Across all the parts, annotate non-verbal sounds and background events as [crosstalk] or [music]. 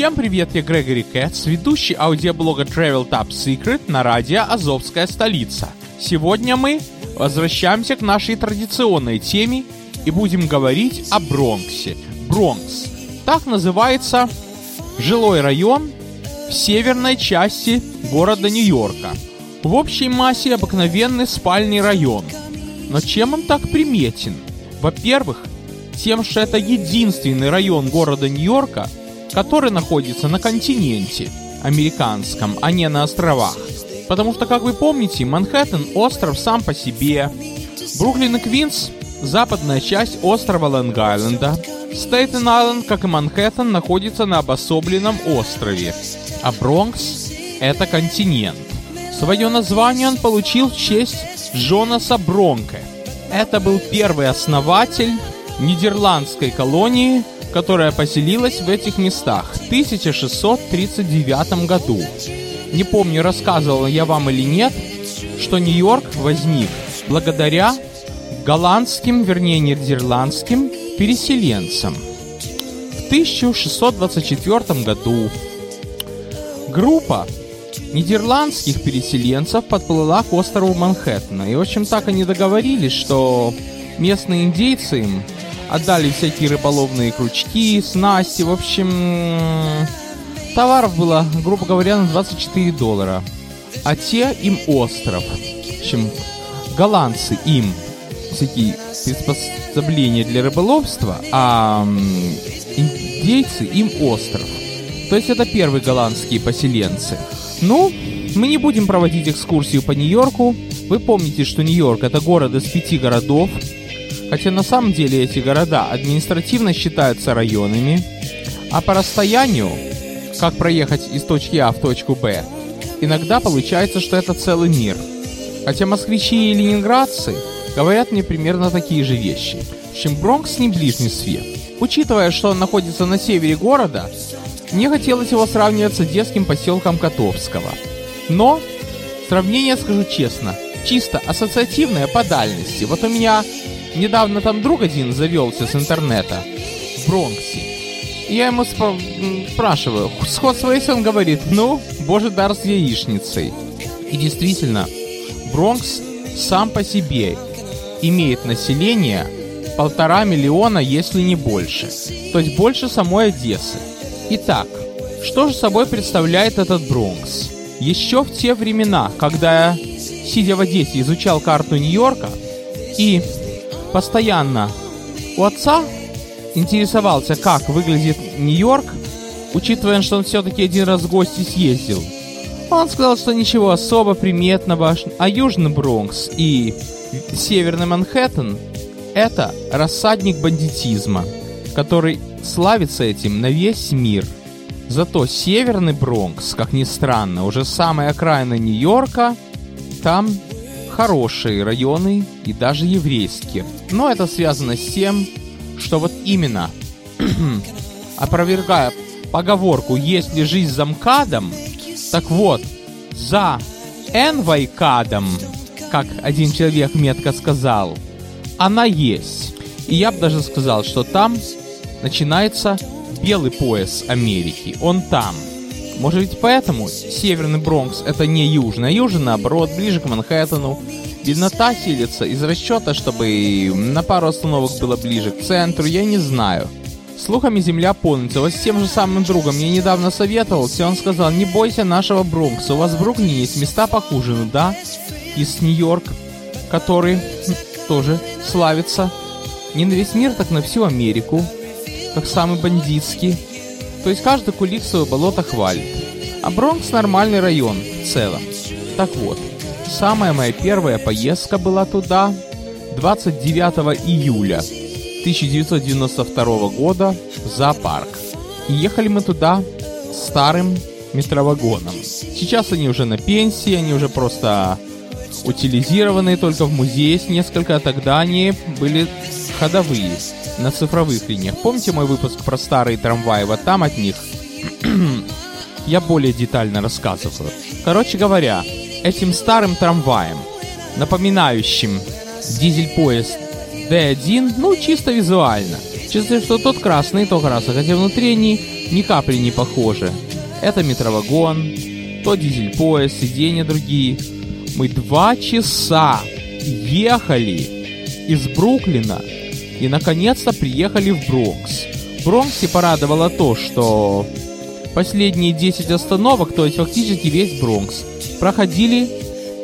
Всем привет, я Грегори Кэтс, ведущий аудиоблога Travel Top Secret на радио «Азовская столица». Сегодня мы возвращаемся к нашей традиционной теме и будем говорить о Бронксе. Бронкс. Так называется жилой район в северной части города Нью-Йорка. В общей массе обыкновенный спальный район. Но чем он так приметен? Во-первых, тем, что это единственный район города Нью-Йорка – который находится на континенте американском, а не на островах. Потому что, как вы помните, Манхэттен – остров сам по себе. Бруклин и Квинс – западная часть острова Лонг-Айленда. Стейтен-Айленд, как и Манхэттен, находится на обособленном острове. А Бронкс – это континент. Свое название он получил в честь Джонаса Бронке. Это был первый основатель нидерландской колонии – которая поселилась в этих местах в 1639 году. Не помню, рассказывал я вам или нет, что Нью-Йорк возник благодаря голландским, вернее нидерландским переселенцам. В 1624 году группа нидерландских переселенцев подплыла к острову Манхэттена. И, в общем, так они договорились, что местные индейцы им Отдали всякие рыболовные крючки, снасти. В общем, товаров было, грубо говоря, на 24 доллара. А те им остров. В общем, голландцы им всякие приспособления для рыболовства, а индейцы им остров. То есть это первые голландские поселенцы. Ну, мы не будем проводить экскурсию по Нью-Йорку. Вы помните, что Нью-Йорк это город из пяти городов. Хотя на самом деле эти города административно считаются районами, а по расстоянию, как проехать из точки А в точку Б, иногда получается, что это целый мир. Хотя москвичи и ленинградцы говорят мне примерно такие же вещи. В общем, Бронкс не ближний свет. Учитывая, что он находится на севере города, мне хотелось его сравнивать с детским поселком Котовского. Но, сравнение, скажу честно, чисто ассоциативное по дальности. Вот у меня Недавно там друг один завелся с интернета в Бронксе. Я ему спра- спрашиваю, сходство есть? Он говорит, ну, боже дар с яичницей. И действительно, Бронкс сам по себе имеет население полтора миллиона, если не больше. То есть больше самой Одессы. Итак, что же собой представляет этот Бронкс? Еще в те времена, когда я, сидя в Одессе, изучал карту Нью-Йорка и постоянно у отца интересовался, как выглядит Нью-Йорк, учитывая, что он все-таки один раз в гости съездил. Он сказал, что ничего особо приметного, а Южный Бронкс и Северный Манхэттен – это рассадник бандитизма, который славится этим на весь мир. Зато Северный Бронкс, как ни странно, уже самая окраина Нью-Йорка, там хорошие районы и даже еврейские. Но это связано с тем, что вот именно, [clears throat] опровергая поговорку «Есть ли жизнь за МКАДом?», так вот, за НВКАДом, как один человек метко сказал, она есть. И я бы даже сказал, что там начинается белый пояс Америки. Он там – может быть поэтому Северный Бронкс это не Южный, а Южный наоборот, ближе к Манхэттену. Беднота селится из расчета, чтобы на пару остановок было ближе к центру, я не знаю. Слухами земля полнится. Вот с тем же самым другом я недавно советовался, он сказал, не бойся нашего Бронкса, у вас в Бруклине есть места похуже, ну да? Из Нью-Йорк, который тоже славится не на весь мир, так на всю Америку, как самый бандитский. То есть каждый кулик свое болото хвалит. А Бронкс нормальный район в целом. Так вот, самая моя первая поездка была туда 29 июля 1992 года в зоопарк. И ехали мы туда старым метровагоном. Сейчас они уже на пенсии, они уже просто утилизированные только в музее есть несколько, а тогда они были ходовые на цифровых линиях. Помните мой выпуск про старые трамваи? Вот там от них [clears throat] я более детально рассказываю. Короче говоря, этим старым трамваем, напоминающим дизель-поезд D1, ну, чисто визуально. Чисто, что тот красный, то красный, хотя внутри они ни капли не похожи. Это метровагон, то дизель-поезд, сиденья другие. Мы два часа ехали из Бруклина и наконец-то приехали в Бронкс. Бронксе порадовало то, что последние 10 остановок, то есть фактически весь Бронкс, проходили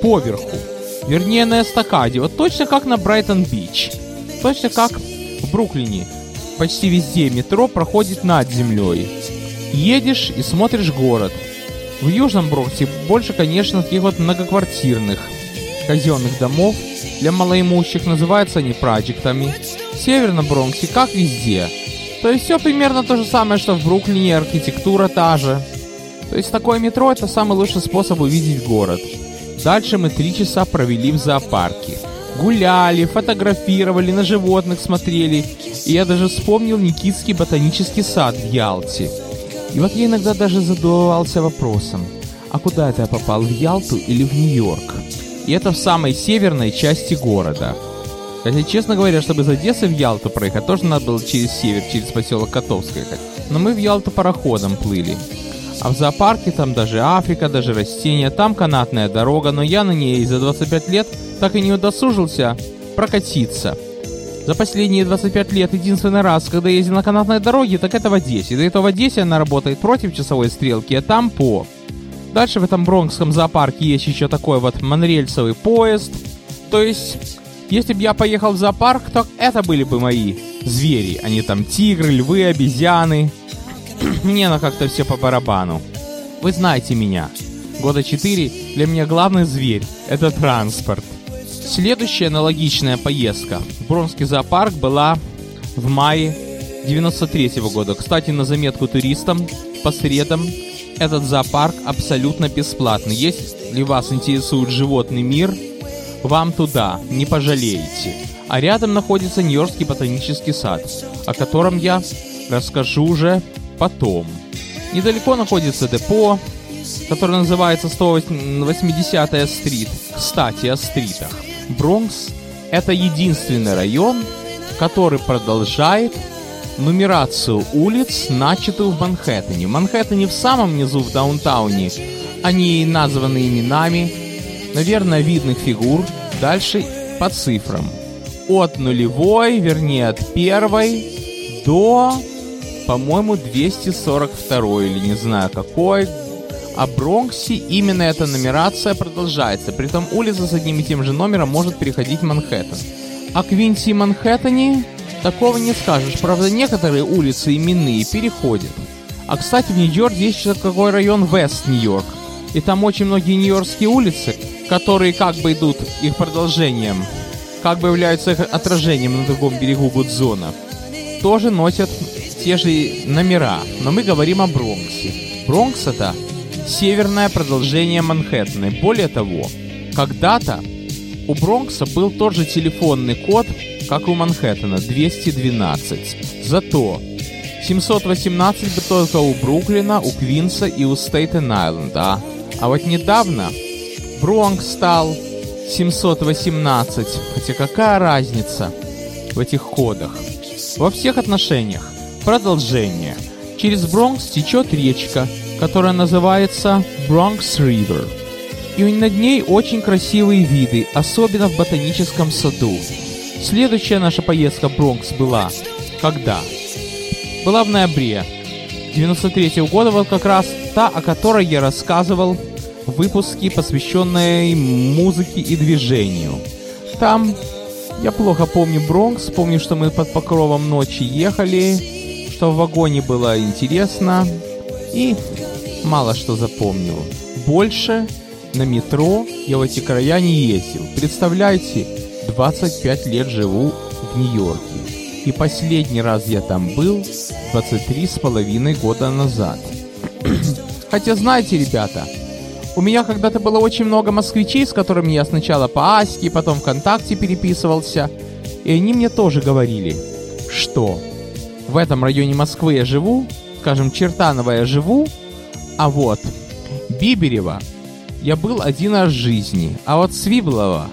поверху. Вернее, на эстакаде. Вот точно как на Брайтон-Бич. Точно как в Бруклине. Почти везде метро проходит над землей. Едешь и смотришь город. В Южном Бронксе больше, конечно, таких вот многоквартирных казенных домов. Для малоимущих называются они проектами. В Северном Бронксе, как везде. То есть все примерно то же самое, что в Бруклине, архитектура та же. То есть такое метро это самый лучший способ увидеть город. Дальше мы три часа провели в зоопарке. Гуляли, фотографировали, на животных смотрели. И я даже вспомнил Никитский ботанический сад в Ялте. И вот я иногда даже задавался вопросом, а куда это я попал, в Ялту или в Нью-Йорк? И это в самой северной части города. Хотя, честно говоря, чтобы из Одессы в Ялту проехать, тоже надо было через север, через поселок Котовское. Но мы в Ялту пароходом плыли. А в зоопарке там даже Африка, даже растения, там канатная дорога, но я на ней за 25 лет так и не удосужился прокатиться. За последние 25 лет единственный раз, когда ездил на канатной дороге, так это в Одессе. До этого в Одессе она работает против часовой стрелки, а там по. Дальше в этом бронкском зоопарке есть еще такой вот монорельсовый поезд. То есть, если бы я поехал в зоопарк, то это были бы мои звери. Они там тигры, львы, обезьяны. [clears throat] Мне на как-то все по барабану. Вы знаете меня. Года 4 для меня главный зверь – это транспорт. Следующая аналогичная поездка в Бронский зоопарк была в мае 93 -го года. Кстати, на заметку туристам по средам этот зоопарк абсолютно бесплатный. Если вас интересует животный мир, вам туда, не пожалеете. А рядом находится Нью-Йоркский ботанический сад, о котором я расскажу уже потом. Недалеко находится депо, которое называется 180-я стрит. Кстати, о стритах. Бронкс – это единственный район, который продолжает нумерацию улиц, начатую в Манхэттене. В Манхэттене в самом низу, в даунтауне, они названы именами, наверное, видных фигур, дальше по цифрам. От нулевой, вернее, от первой до, по-моему, 242 или не знаю какой. А Бронксе именно эта нумерация продолжается. Притом улица с одним и тем же номером может переходить Манхэттен. А Квинси и Манхэттене Такого не скажешь. Правда, некоторые улицы именные переходят. А, кстати, в Нью-Йорке есть еще такой район Вест Нью-Йорк. И там очень многие нью-йоркские улицы, которые как бы идут их продолжением, как бы являются их отражением на другом берегу Гудзона, тоже носят те же номера. Но мы говорим о Бронксе. Бронкс это северное продолжение Манхэттена. Более того, когда-то у Бронкса был тот же телефонный код, как у Манхэттена, 212. Зато 718 бы только у Бруклина, у Квинса и у Стейтен-Айленда. А вот недавно Бронкс стал 718. Хотя какая разница в этих кодах? Во всех отношениях. Продолжение. Через Бронкс течет речка, которая называется Бронкс Ривер. И над ней очень красивые виды, особенно в ботаническом саду. Следующая наша поездка в Бронкс была когда? была в ноябре 93 -го года, вот как раз та, о которой я рассказывал в выпуске, посвященной музыке и движению. Там я плохо помню Бронкс, помню, что мы под покровом ночи ехали, что в вагоне было интересно, и мало что запомнил. Больше на метро я в эти края не ездил. Представляете, 25 лет живу в Нью-Йорке. И последний раз я там был 23 с половиной года назад. [clears throat] Хотя знаете, ребята, у меня когда-то было очень много москвичей, с которыми я сначала по Аське, потом ВКонтакте переписывался. И они мне тоже говорили, что в этом районе Москвы я живу, скажем, Чертаново я живу, а вот Биберева я был один раз в жизни, а вот Свиблова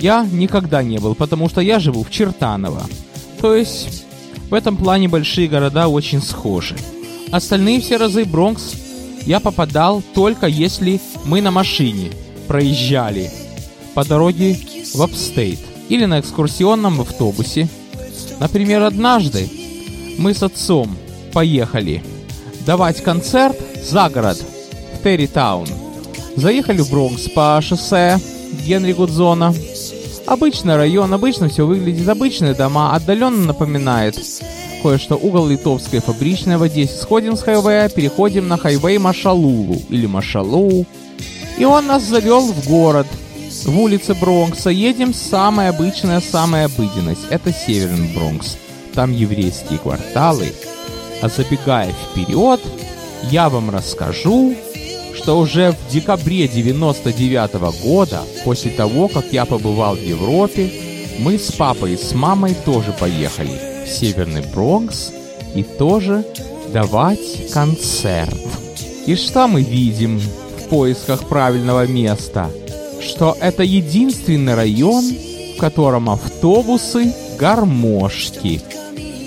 я никогда не был, потому что я живу в Чертаново. То есть в этом плане большие города очень схожи. Остальные все разы Бронкс я попадал только если мы на машине проезжали по дороге в Upstate или на экскурсионном автобусе. Например, однажды мы с отцом поехали давать концерт за город в Территаун. Заехали в Бронкс по шоссе Генри Гудзона. Обычный район, обычно все выглядит, обычные дома, отдаленно напоминает кое-что угол Литовской фабричной в Одессе. Сходим с хайвея, переходим на хайвей Машалулу или Машалу. И он нас завел в город, в улице Бронкса. Едем самая обычная, самая обыденность. Это Северный Бронкс. Там еврейские кварталы. А забегая вперед, я вам расскажу, что уже в декабре 99 -го года, после того, как я побывал в Европе, мы с папой и с мамой тоже поехали Северный Бронкс и тоже давать концерт. И что мы видим в поисках правильного места? Что это единственный район, в котором автобусы гармошки.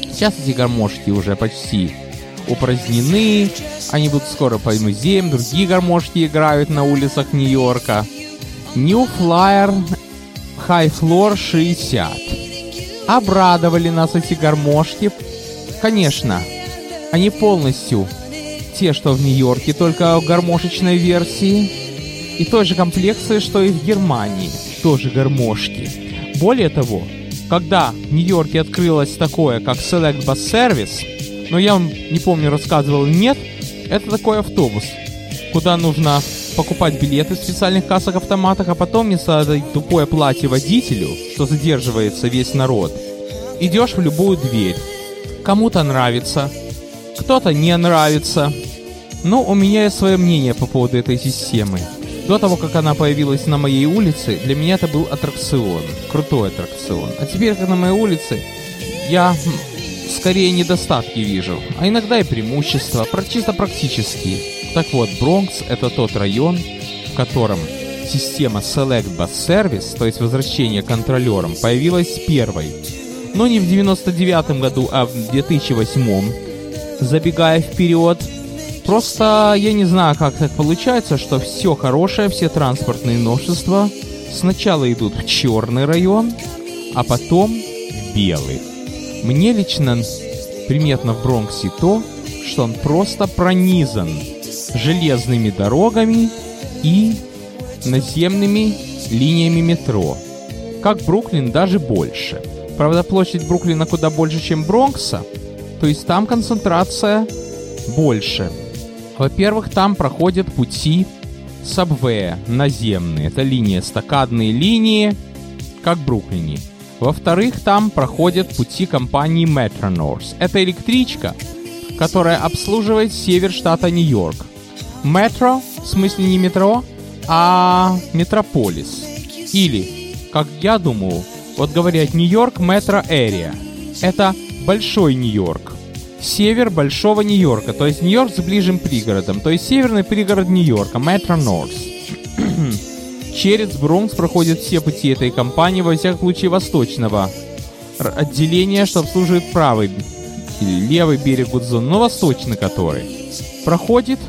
Сейчас эти гармошки уже почти упразднены, они будут скоро по музеям, другие гармошки играют на улицах Нью-Йорка. New Flyer High Floor 60. Обрадовали нас эти гармошки. Конечно, они полностью те, что в Нью-Йорке, только в гармошечной версии. И той же комплекции, что и в Германии. Тоже гармошки. Более того, когда в Нью-Йорке открылось такое, как Select Bus Service, но я вам не помню, рассказывал нет, это такой автобус, куда нужно покупать билеты в специальных кассах-автоматах, а потом вместо этой тупое платье водителю, что задерживается весь народ, идешь в любую дверь. Кому-то нравится, кто-то не нравится. Но у меня есть свое мнение по поводу этой системы. До того, как она появилась на моей улице, для меня это был аттракцион. Крутой аттракцион. А теперь, как на моей улице, я скорее недостатки вижу, а иногда и преимущества, чисто практические. Так вот, Бронкс — это тот район, в котором система Select Bus Service, то есть возвращение контролером, появилась первой. Но не в 99 году, а в 2008. Забегая вперед, просто я не знаю, как так получается, что все хорошее, все транспортные новшества сначала идут в черный район, а потом в белый. Мне лично приметно в Бронксе то, что он просто пронизан железными дорогами и наземными линиями метро. Как Бруклин, даже больше. Правда, площадь Бруклина куда больше, чем Бронкса, то есть там концентрация больше. Во-первых, там проходят пути сабвея наземные. Это линии, стакадные линии, как в Бруклине. Во-вторых, там проходят пути компании Metronors. Это электричка, которая обслуживает север штата Нью-Йорк. Метро, в смысле не метро, а метрополис. Или, как я думаю, вот говорят Нью-Йорк Метро Area. Это большой Нью-Йорк. Север большого Нью-Йорка, то есть Нью-Йорк с ближним пригородом, то есть северный пригород Нью-Йорка, Метро Норс. [clears throat] Через Бронкс проходят все пути этой компании, во всяком случае восточного отделения, что обслуживает правый или левый берег Гудзон, но восточный который. Проходит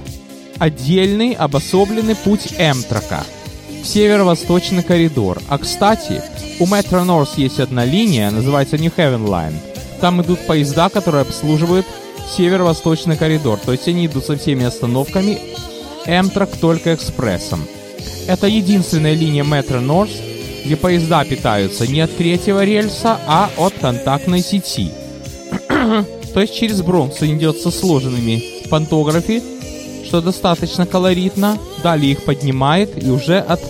отдельный обособленный путь Эмтрака, северо-восточный коридор. А кстати, у Metro North есть одна линия, называется New Haven Line. Там идут поезда, которые обслуживают северо-восточный коридор, то есть они идут со всеми остановками, Amtrak только экспрессом. Это единственная линия метро Норс, где поезда питаются не от третьего рельса, а от контактной сети. [clears throat] то есть через Бронкс идет со сложенными пантографи, что достаточно колоритно, далее их поднимает и уже от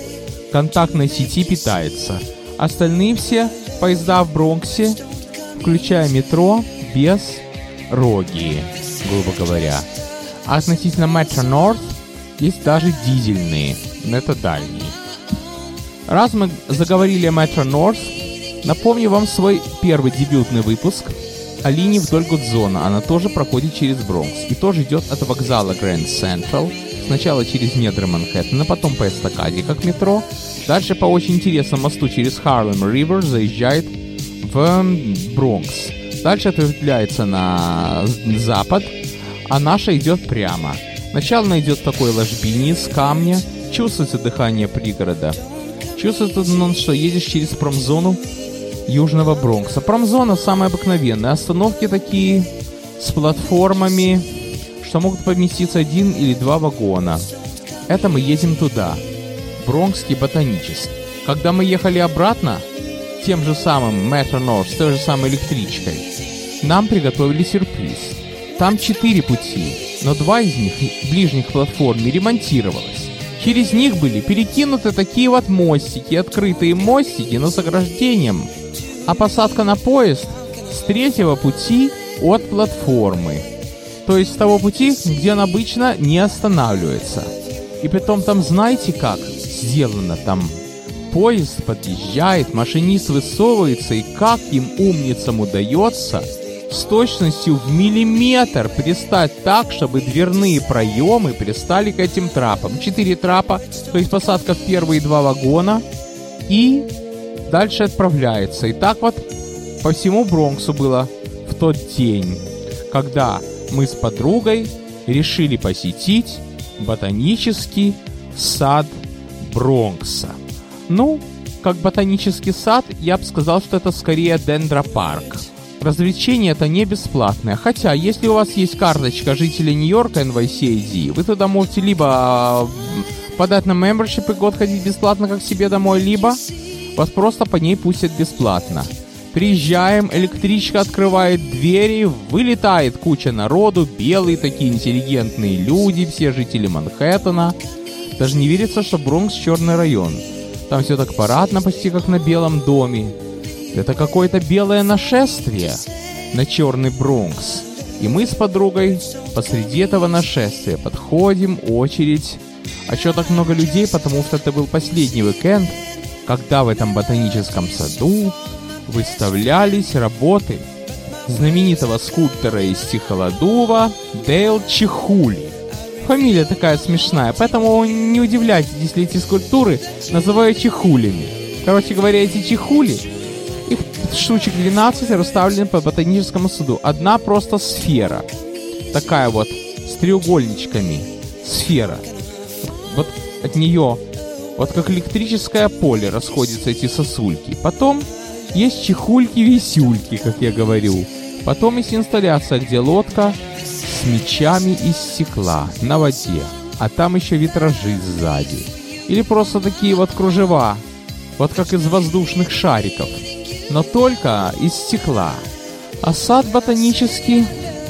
контактной сети питается. Остальные все поезда в Бронксе, включая метро, без роги, грубо говоря. А относительно Metro North есть даже дизельные, но это дальние. Раз мы заговорили о Metro North, напомню вам свой первый дебютный выпуск о линии вдоль Гудзона. Она тоже проходит через Бронкс и тоже идет от вокзала Grand Central, сначала через недры Манхэттена, потом по эстакаде, как метро, дальше по очень интересному мосту через Харлем Ривер заезжает в Бронкс. Дальше ответвляется на запад, а наша идет прямо. Начало она идет в такой ложбине из камня, чувствуется дыхание пригорода. Чувствуется, ну, что едешь через промзону Южного Бронкса. Промзона самая обыкновенная. Остановки такие с платформами, что могут поместиться один или два вагона. Это мы едем туда. Бронкский ботанический. Когда мы ехали обратно, тем же самым Metro North, с той же самой электричкой, нам приготовили сюрприз. Там четыре пути, но два из них ближних к платформе ремонтировалось. Через них были перекинуты такие вот мостики, открытые мостики, но с ограждением. А посадка на поезд с третьего пути от платформы. То есть с того пути, где он обычно не останавливается. И потом там знаете как сделано там поезд подъезжает, машинист высовывается, и как им умницам удается с точностью в миллиметр пристать так, чтобы дверные проемы пристали к этим трапам. Четыре трапа, то есть посадка в первые два вагона, и дальше отправляется. И так вот по всему Бронксу было в тот день, когда мы с подругой решили посетить ботанический сад Бронкса. Ну, как ботанический сад, я бы сказал, что это скорее дендропарк. Развлечение это не бесплатное, хотя если у вас есть карточка жителя Нью-Йорка NYCAD, вы туда можете либо подать на membership и год ходить бесплатно как себе домой, либо вас просто по ней пустят бесплатно. Приезжаем, электричка открывает двери, вылетает куча народу, белые такие интеллигентные люди, все жители Манхэттена. Даже не верится, что Бронкс черный район. Там все так парадно, почти как на Белом доме. Это какое-то белое нашествие на черный Бронкс. И мы с подругой посреди этого нашествия подходим, очередь. А что так много людей? Потому что это был последний уикенд, когда в этом ботаническом саду выставлялись работы знаменитого скульптора из Тихолодува Дейл Чехули. Фамилия такая смешная, поэтому не удивляйтесь, если эти скульптуры называют чехулями. Короче говоря, эти чехули, их штучек 12 расставлены по ботаническому саду. Одна просто сфера. Такая вот, с треугольничками. Сфера. Вот от нее, вот как электрическое поле расходятся эти сосульки. Потом есть чехульки-висюльки, как я говорю. Потом есть инсталляция, где лодка с мечами из стекла на воде, а там еще витражи сзади. Или просто такие вот кружева, вот как из воздушных шариков, но только из стекла. А сад ботанический,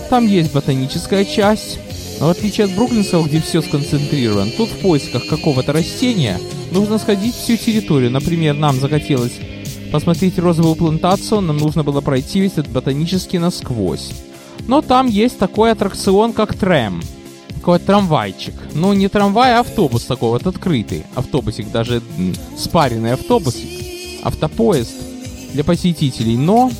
там есть ботаническая часть, но в отличие от Бруклинского, где все сконцентрировано, тут в поисках какого-то растения нужно сходить всю территорию. Например, нам захотелось посмотреть розовую плантацию, нам нужно было пройти весь этот ботанический насквозь. Но там есть такой аттракцион, как трэм. Такой трамвайчик. Ну, не трамвай, а автобус такой вот открытый. Автобусик, даже спаренный автобус. Автопоезд для посетителей. Но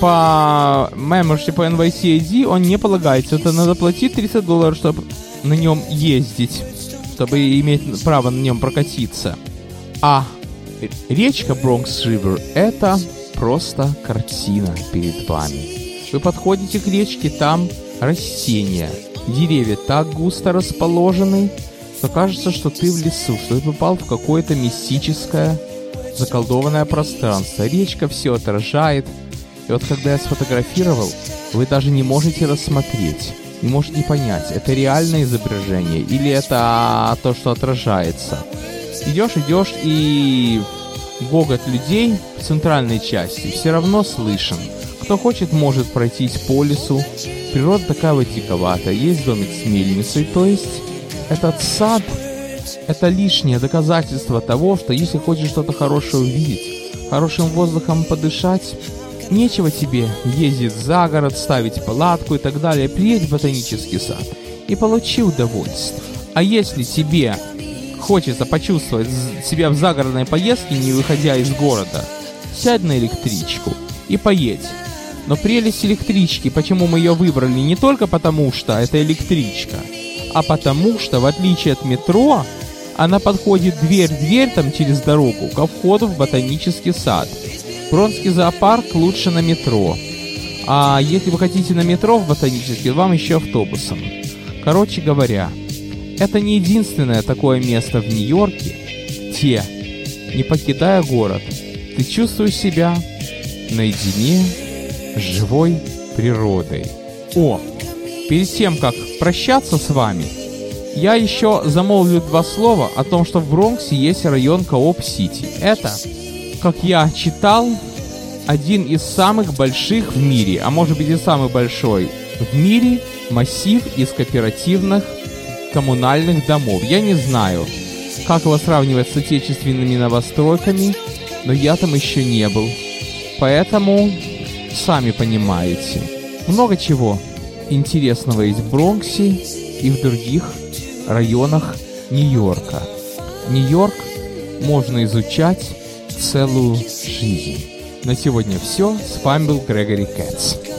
по membership по NYCAD он не полагается. Это надо платить 30 долларов, чтобы на нем ездить. Чтобы иметь право на нем прокатиться. А речка Бронкс Ривер это просто картина перед вами. Вы подходите к речке, там растения. Деревья так густо расположены, что кажется, что ты в лесу, что ты попал в какое-то мистическое, заколдованное пространство. Речка все отражает. И вот когда я сфотографировал, вы даже не можете рассмотреть, не можете понять, это реальное изображение или это то, что отражается. Идешь, идешь, и гогот людей в центральной части все равно слышен. Кто хочет, может пройтись по лесу. Природа такая вот диковатая. Есть домик с мельницей, то есть этот сад – это лишнее доказательство того, что если хочешь что-то хорошее увидеть, хорошим воздухом подышать, нечего тебе ездить за город, ставить палатку и так далее. Приедь в ботанический сад и получи удовольствие. А если тебе хочется почувствовать себя в загородной поездке, не выходя из города, сядь на электричку и поедь. Но прелесть электрички, почему мы ее выбрали, не только потому, что это электричка, а потому что, в отличие от метро, она подходит дверь-дверь там через дорогу ко входу в ботанический сад. Бронский зоопарк лучше на метро. А если вы хотите на метро в ботанический, вам еще автобусом. Короче говоря, это не единственное такое место в Нью-Йорке. Те, не покидая город, ты чувствуешь себя наедине с живой природой. О, перед тем, как прощаться с вами, я еще замолвлю два слова о том, что в Бронксе есть район Кооп-Сити. Это, как я читал, один из самых больших в мире, а может быть и самый большой в мире массив из кооперативных коммунальных домов. Я не знаю, как его сравнивать с отечественными новостройками, но я там еще не был. Поэтому, сами понимаете, много чего интересного есть в Бронксе и в других районах Нью-Йорка. Нью-Йорк можно изучать целую жизнь. На сегодня все. С вами был Грегори Кэтс.